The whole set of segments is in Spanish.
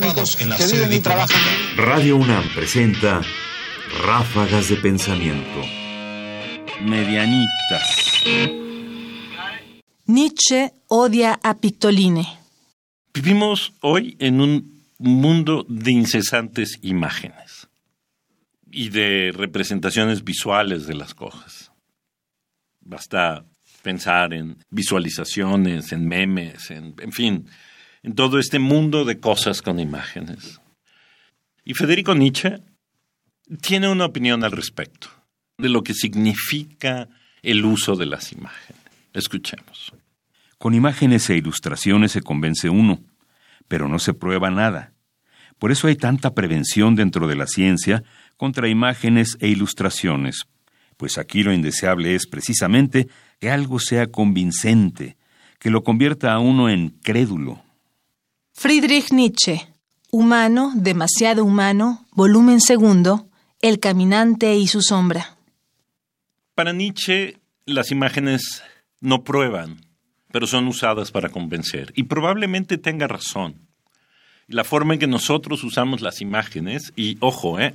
británicos que viven y trabajan. Radio UNAM presenta Ráfagas de Pensamiento. Medianitas. Nietzsche odia a Pictoline. Vivimos hoy en un mundo de incesantes imágenes y de representaciones visuales de las cosas. Basta pensar en visualizaciones, en memes, en, en fin, en todo este mundo de cosas con imágenes. Y Federico Nietzsche tiene una opinión al respecto de lo que significa el uso de las imágenes. Escuchemos. Con imágenes e ilustraciones se convence uno, pero no se prueba nada. Por eso hay tanta prevención dentro de la ciencia contra imágenes e ilustraciones, pues aquí lo indeseable es precisamente que algo sea convincente, que lo convierta a uno en crédulo. Friedrich Nietzsche. Humano, demasiado humano, volumen segundo, El caminante y su sombra. Para Nietzsche, las imágenes no prueban, pero son usadas para convencer. Y probablemente tenga razón. La forma en que nosotros usamos las imágenes, y ojo, ¿eh?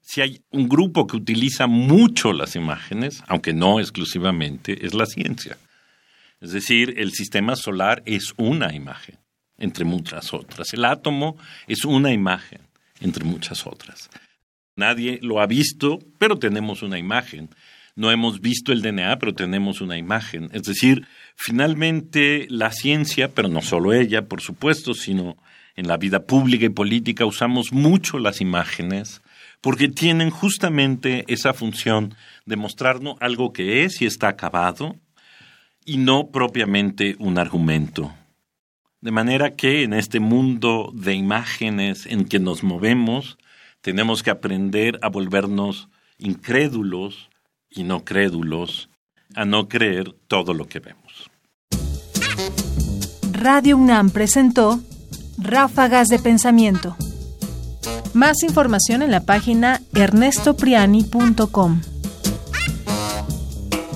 si hay un grupo que utiliza mucho las imágenes, aunque no exclusivamente, es la ciencia. Es decir, el sistema solar es una imagen entre muchas otras. El átomo es una imagen, entre muchas otras. Nadie lo ha visto, pero tenemos una imagen. No hemos visto el DNA, pero tenemos una imagen. Es decir, finalmente la ciencia, pero no solo ella, por supuesto, sino en la vida pública y política usamos mucho las imágenes porque tienen justamente esa función de mostrarnos algo que es y está acabado y no propiamente un argumento. De manera que en este mundo de imágenes en que nos movemos, tenemos que aprender a volvernos incrédulos y no crédulos, a no creer todo lo que vemos. Radio UNAM presentó Ráfagas de Pensamiento. Más información en la página ernestopriani.com.